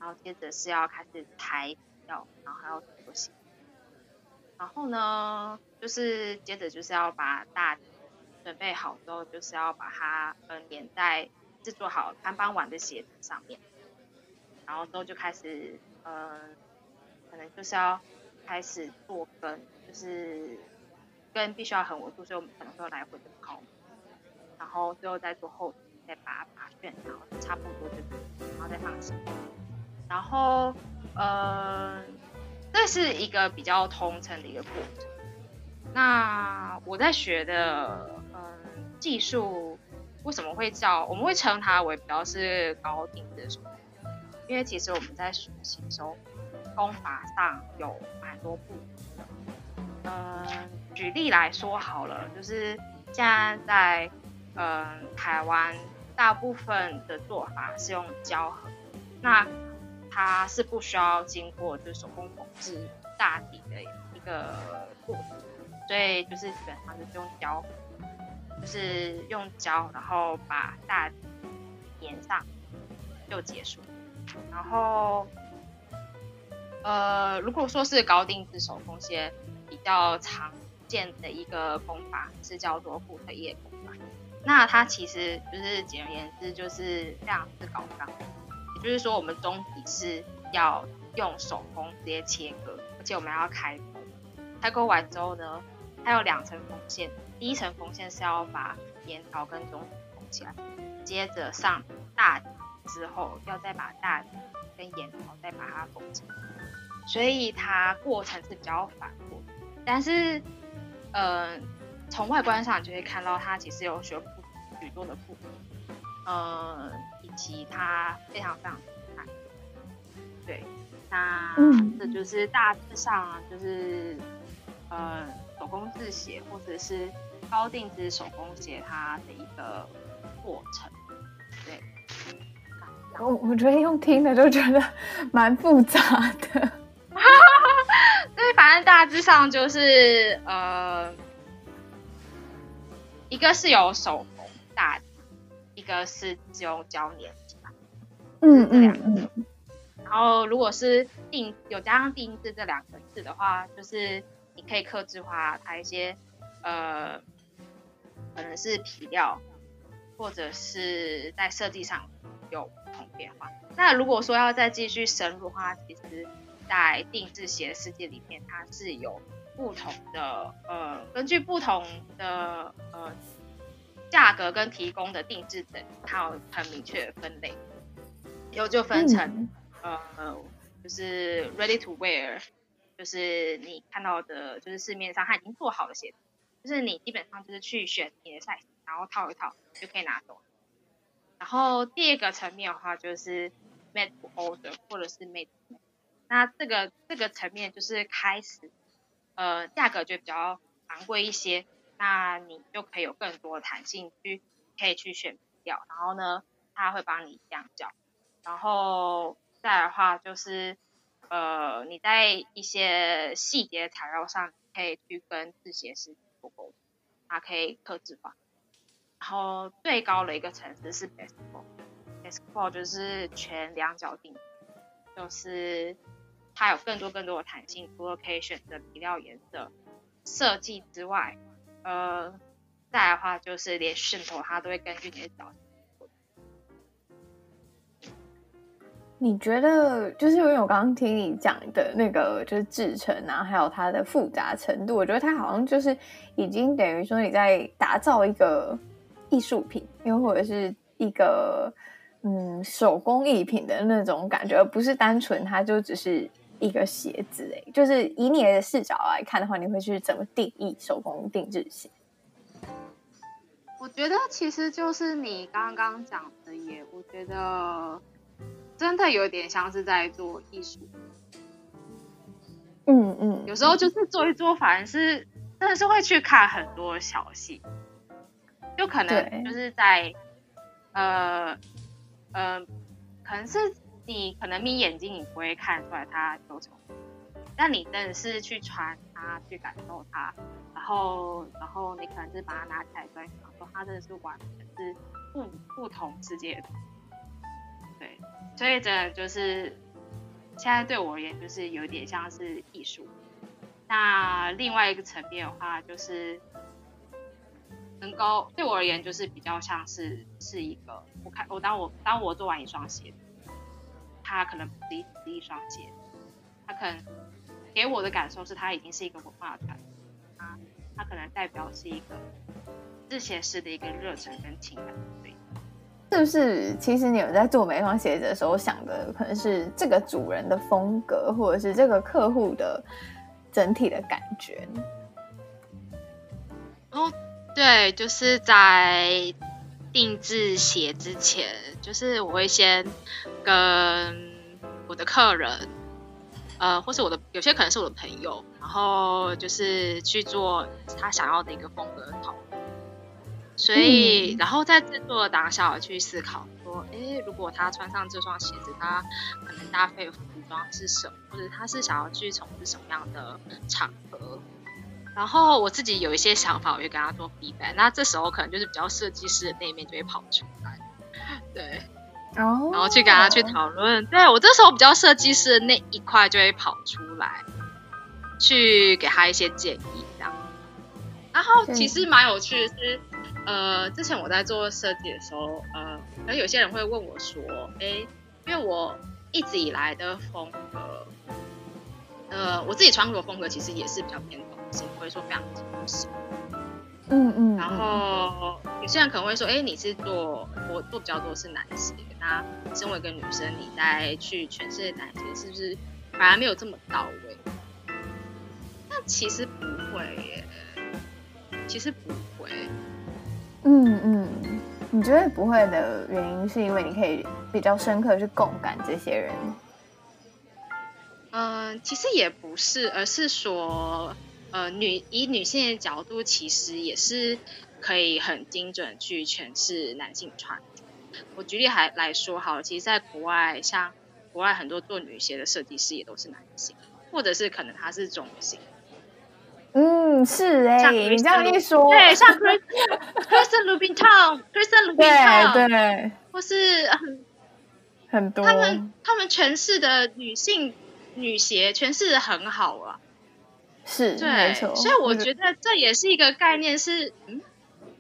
然后接着是要开始抬掉，然后还要做鞋，然后呢就是接着就是要把大准备好之后，就是要把它嗯粘在制作好攀绑完的鞋子上面。然后之后就开始，嗯，可能就是要开始做跟，就是跟必须要很稳固，所以我们可能会来回的跑，然后最后再做后，再把它拔旋，然后差不多就，然后再放鞋。然后，嗯，这是一个比较通称的一个过程。那我在学的，嗯、技术为什么会叫，我们会称它为比较是高定的什么。因为其实我们在学习的时候，功法上有蛮多不同的。嗯，举例来说好了，就是现在在嗯台湾，大部分的做法是用胶合，那它是不需要经过就是手工缝制大底的一个过程，所以就是基本上就是用胶，就是用胶，然后把大底粘上就结束。然后，呃，如果说是高定制手工鞋，比较常见的一个工法是叫做复腿叶工法。那它其实就是简而言之就是这样子搞上，也就是说我们中底是要用手工直接切割，而且我们要开钩。开钩完之后呢，它有两层缝线，第一层缝线是要把沿条跟中底缝起来，接着上大底。之后要再把大底跟沿头再把它缝起来，所以它过程是比较繁复，但是，呃，从外观上就会看到它其实有许许多的部分，呃，以及它非常非常难。对，那这就是大致上就是呃手工制鞋或者是高定制手工鞋它的一个过程。对我我觉得用听的就觉得蛮复杂的，对，反正大致上就是呃，一个是有手工大底，一个是只用胶粘起来，嗯嗯嗯。然后如果是定有加上定制这两个字的话，就是你可以克制化它一些呃，可能是皮料，或者是在设计上有不同变化。那如果说要再继续深入的话，其实，在定制鞋的世界里面，它是有不同的呃，根据不同的呃价格跟提供的定制等，它有很明确的分类，然后就分成、嗯、呃，就是 ready to wear，就是你看到的，就是市面上它已经做好的鞋子，就是你基本上就是去选你的 size。然后套一套就可以拿走。然后第二个层面的话，就是 made to order 或者是 made to make。那这个这个层面就是开始，呃，价格就比较昂贵一些。那你就可以有更多的弹性去可以去选料。然后呢，他会帮你量角。然后再的话，就是呃，你在一些细节材料上可以去跟制鞋师做沟通，它可以克制化。然后最高的一个层次是 Bespoke，Bespoke 就是全量角定，就是它有更多更多的弹性，除了可以选择皮料颜色、设计之外，呃，再来的话就是连楦头它都会根据你的脚。你觉得就是因为我刚刚听你讲的那个就是制程啊，还有它的复杂程度，我觉得它好像就是已经等于说你在打造一个。艺术品，又或者是一个嗯手工艺品的那种感觉，而不是单纯它就只是一个鞋子。哎，就是以你的视角来看的话，你会去怎么定义手工定制鞋？我觉得其实就是你刚刚讲的耶，我觉得真的有点像是在做艺术。嗯嗯，有时候就是做一做，反而是真的是会去看很多小细。就可能就是在，呃，呃，可能是你可能眯眼睛你不会看出来它有什么，但你真的是去穿它，去感受它，然后，然后你可能是把它拿起来观赏，说它真的是完全是不不同世界的，对，所以真的就是现在对我而言就是有点像是艺术。那另外一个层面的话就是。能够对我而言，就是比较像是是一个，我看我当我当我做完一双鞋，它可能不是一双鞋，他可能给我的感受是他已经是一个文化的产品，它它可能代表是一个制鞋师的一个热忱跟情感，对。是不是？其实你有在做每一双鞋子的时候想的，可能是这个主人的风格，或者是这个客户的整体的感觉。哦。对，就是在定制鞋之前，就是我会先跟我的客人，呃，或是我的有些可能是我的朋友，然后就是去做他想要的一个风格的讨论。所以，嗯、然后在制作的当下，我去思考说，诶，如果他穿上这双鞋子，他可能搭配的服装是什么，或者他是想要去从事什么样的场合。然后我自己有一些想法，我就跟他做 feedback。那这时候可能就是比较设计师的那一面就会跑出来，对，然后去跟他去讨论。对，我这时候比较设计师的那一块就会跑出来，去给他一些建议这样。然后其实蛮有趣的是，呃，之前我在做设计的时候，呃，可能有些人会问我说，哎，因为我一直以来的风格，呃，我自己穿过的风格其实也是比较偏。不会说非常精细，嗯嗯，然后有些人可能会说，哎，你是做我做比较多是男鞋，那身为一个女生，你在去诠释男鞋是不是反而没有这么到位？但其实不会耶，其实不会。嗯嗯，你觉得不会的原因是因为你可以比较深刻去共感这些人？嗯，其实也不是，而是说。呃，女以女性的角度，其实也是可以很精准去诠释男性穿。我举例还来说好了，其实在国外，像国外很多做女鞋的设计师也都是男性，或者是可能他是中性。嗯，是哎、欸，你这样一说，对，像 Christian Louboutin，Christian Louboutin，对对，或是很很多，他们他们诠释的女性女鞋诠释的很好啊。是，对，所以我觉得这也是一个概念是，是嗯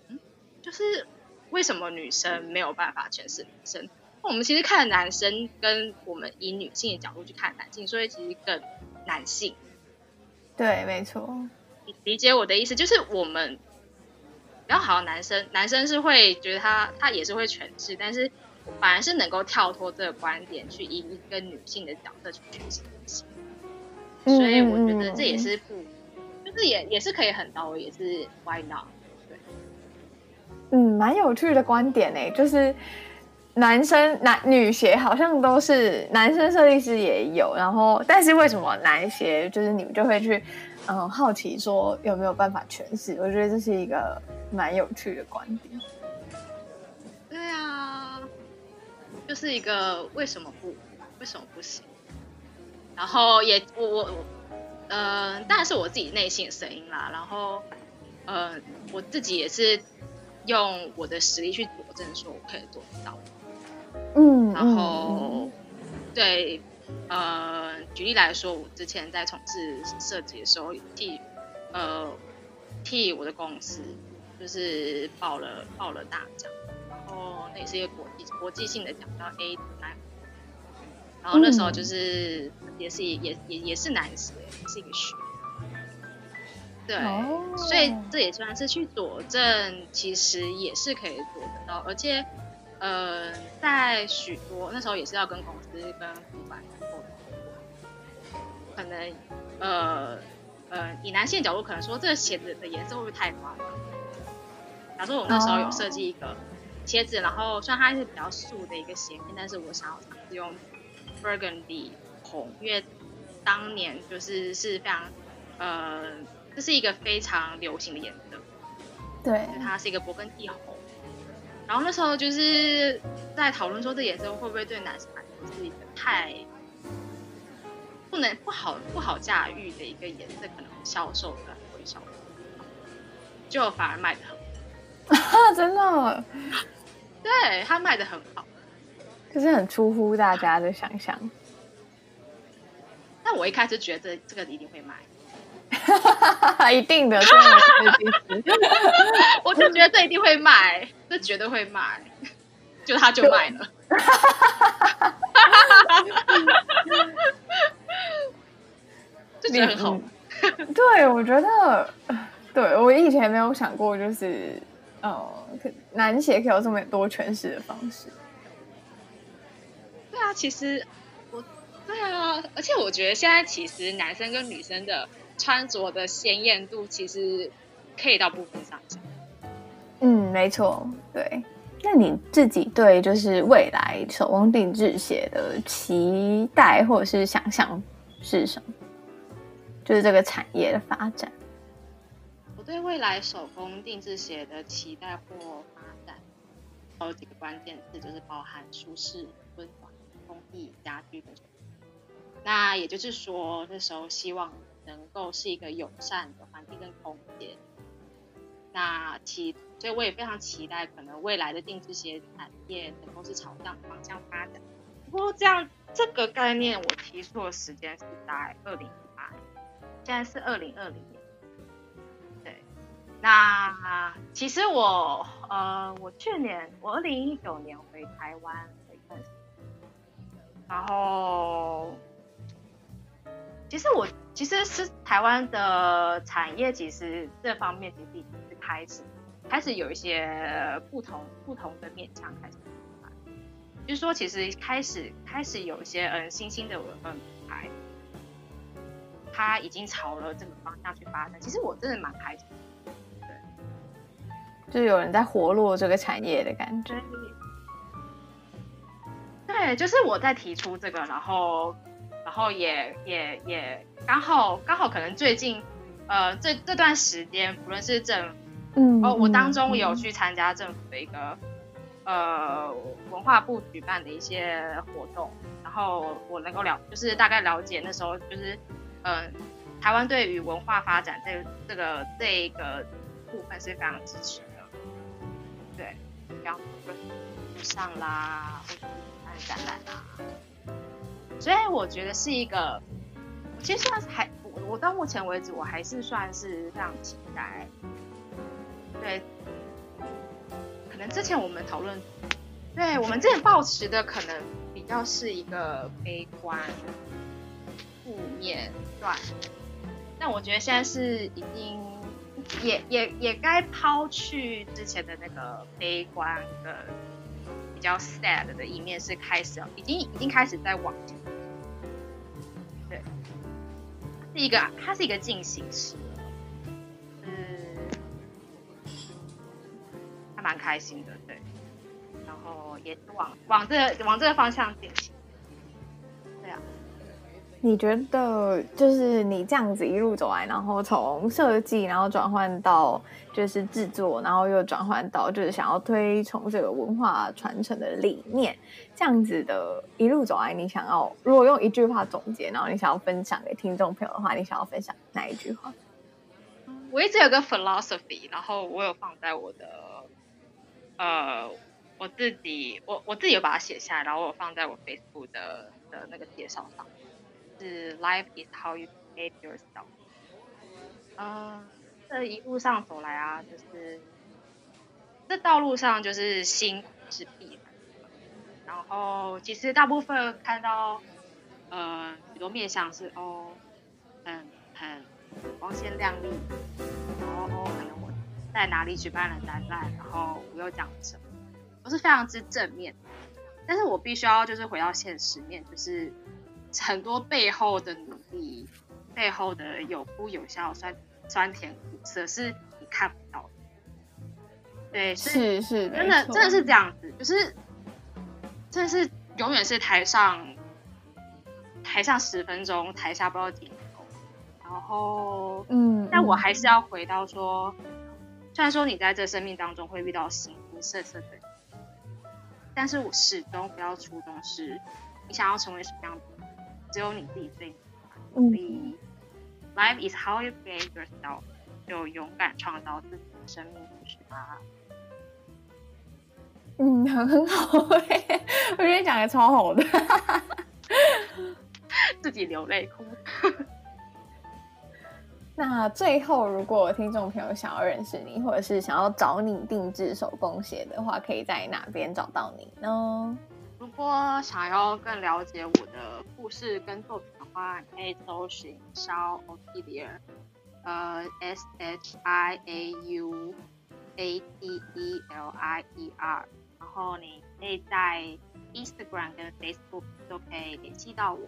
嗯，就是为什么女生没有办法诠释女生？我们其实看男生，跟我们以女性的角度去看男性，所以其实更男性。对，没错。理解我的意思，就是我们比较好的男生，男生是会觉得他他也是会诠释，但是反而是能够跳脱这个观点，去以一个女性的角色去诠释。所以我觉得这也是不，嗯、就是也也是可以很到位，也是 why not？对，嗯，蛮有趣的观点呢，就是。男生男女鞋好像都是男生设计师也有，然后但是为什么男鞋就是你们就会去嗯好奇说有没有办法诠释？我觉得这是一个蛮有趣的观点。对啊，就是一个为什么不为什么不行？然后也我我我呃当然是我自己内心的声音啦。然后呃我自己也是用我的实力去佐证说我可以做得到。嗯，然后，对，呃，举例来说，我之前在从事设计的时候，替，呃，替我的公司就是报了报了大奖，然后那也是一个国际国际性的奖，叫 A 男，然后那时候就是、嗯、也是也也也是男士，是一个学，对，哦、所以这也算是去佐证，其实也是可以做得到，而且。呃，在许多那时候也是要跟公司跟主管沟通，可能呃呃以男性的角度可能说这个鞋子的颜色会不会太夸张？假如说我那时候有设计一个鞋子，然后虽然它是比较素的一个鞋面，但是我想要尝试用 burgundy 红，因为当年就是是非常呃这是一个非常流行的颜色，对，它是一个勃艮第红。然后那时候就是在讨论说，这颜色会不会对男生来说是一个太不能不好不好驾驭的一个颜色，可能销售的会销售，就反而卖的很好，真的，对，它卖的很好，可是很出乎大家的想象。但我一开始觉得这个一定会卖。一定的，我就觉得这一定会卖，这绝对会卖，就他就卖了，就觉得很好。对，我觉得，对我以前没有想过，就是呃，男鞋可以有这么多诠释的方式。其实我，对啊，而且我觉得现在其实男生跟女生的。穿着的鲜艳度其实可以到部分上讲。嗯，没错，对。那你自己对就是未来手工定制鞋的期待或者是想象是什么？就是这个产业的发展。我对未来手工定制鞋的期待或发展，有几个关键字，就是包含舒适、温工艺、家居的。那也就是说，这时候希望。能够是一个友善的环境跟空间，那期，所以我也非常期待，可能未来的定制鞋产业能够是朝这样方向发展。不过这样这个概念，我提出的时间是在二零一八年，现在是二零二零年。对，那其实我呃，我去年我二零一九年回台湾，然后其实我。其实是台湾的产业，其实这方面其实已经是开始开始有一些不同不同的面向开始，就是说其实开始开始有一些嗯新兴的嗯品牌，它已经朝了这个方向去发展。其实我真的蛮开心，对，就有人在活络这个产业的感觉。就是我在提出这个，然后。然后也也也刚好刚好可能最近，呃，这这段时间，不论是政府，嗯，哦，我当中有去参加政府的一个，呃，文化部举办的一些活动，然后我能够了，就是大概了解那时候就是，嗯、呃，台湾对于文化发展这个、这个这个部分是非常支持的，对，然后就上啦，或展览啊。所以我觉得是一个，其实算是还我我到目前为止我还是算是非常期待，对，可能之前我们讨论，对我们之前抱持的可能比较是一个悲观、负面段，但我觉得现在是已经也也也该抛去之前的那个悲观的比较 sad 的一面，是开始已经已经开始在往前，对，是一个它是一个进行时。嗯，还蛮开心的，对，然后也往往这、往这个方向进行，你觉得就是你这样子一路走来，然后从设计，然后转换到就是制作，然后又转换到就是想要推崇这个文化传承的理念，这样子的一路走来，你想要如果用一句话总结，然后你想要分享给听众朋友的话，你想要分享哪一句话？我一直有个 philosophy，然后我有放在我的。呃，我自己我我自己有把它写下来，然后我放在我 Facebook 的的那个介绍上，是 Life is how you create yourself。嗯，这一路上走来啊，就是这道路上就是辛苦是必然的，然后其实大部分看到呃很多面向是哦，很很光鲜亮丽，然后哦可能。在哪里举办了展览，然后我又讲什么，都是非常之正面。但是我必须要就是回到现实面，就是很多背后的努力，背后的有哭有笑、酸酸甜苦涩是你看不到的。对，是是，真的真的是这样子，就是真的是永远是台上台上十分钟，台下不知道几分钟。然后，嗯，但我还是要回到说。虽然说你在这生命当中会遇到形形色色的人，但是我始终不要初衷是，你想要成为什么样的人，只有你自己最明白。所以，Life is how you create yourself，就勇敢创造自己的生命故事吧。嗯，很很好哎，我觉得讲的超好的，自己流泪哭。那最后，如果听众朋友想要认识你，或者是想要找你定制手工鞋的话，可以在哪边找到你呢？如果想要更了解我的故事跟作品的话，你可以搜寻 Shau Ottilia，呃，S H I A U A T E L I E R，然后你可以在 Instagram 跟 Facebook 都可以联系到我，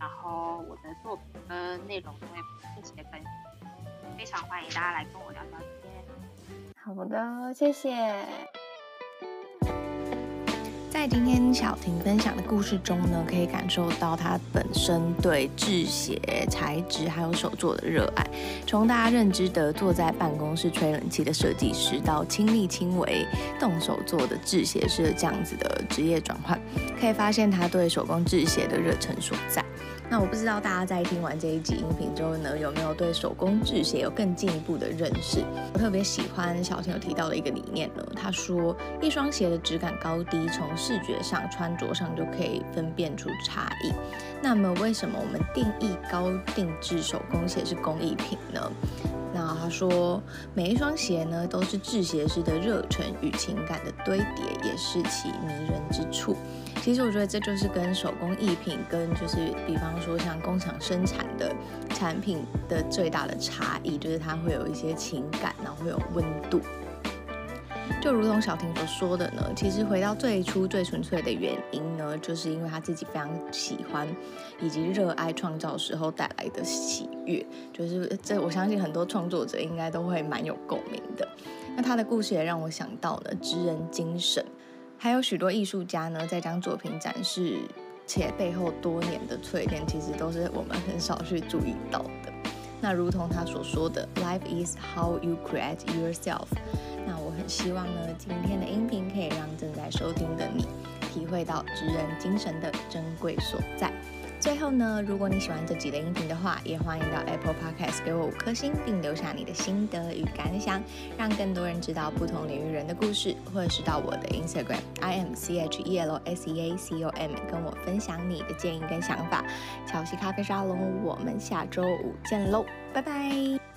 然后我的作品跟内容都会并且分享。非常欢迎大家来跟我聊聊天。好的，谢谢。在今天小婷分享的故事中呢，可以感受到她本身对制鞋材质还有手作的热爱。从大家认知的坐在办公室吹冷气的设计师，到亲力亲为动手做的制鞋师这样子的职业转换，可以发现她对手工制鞋的热忱所在。那我不知道大家在听完这一集音频之后呢，有没有对手工制鞋有更进一步的认识？我特别喜欢小新有提到的一个理念呢，他说一双鞋的质感高低，从视觉上、穿着上就可以分辨出差异。那么为什么我们定义高定制手工鞋是工艺品呢？那他说每一双鞋呢，都是制鞋师的热忱与情感的堆叠，也是其迷人之处。其实我觉得这就是跟手工艺品跟就是比方说像工厂生产的产品的最大的差异，就是它会有一些情感，然后会有温度。就如同小婷所说的呢，其实回到最初最纯粹的原因呢，就是因为他自己非常喜欢以及热爱创造时候带来的喜悦。就是这，我相信很多创作者应该都会蛮有共鸣的。那他的故事也让我想到了职人精神。还有许多艺术家呢，在将作品展示，且背后多年的淬炼，其实都是我们很少去注意到的。那如同他所说的，Life is how you create yourself。那我很希望呢，今天的音频可以让正在收听的你，体会到职人精神的珍贵所在。最后呢，如果你喜欢这集的音频的话，也欢迎到 Apple Podcast 给我五颗星，并留下你的心得与感想，让更多人知道不同领域人的故事，或者是到我的 Instagram I M C H E L S E A C O M 跟我分享你的建议跟想法。乔西咖啡沙龙，我们下周五见喽，拜拜。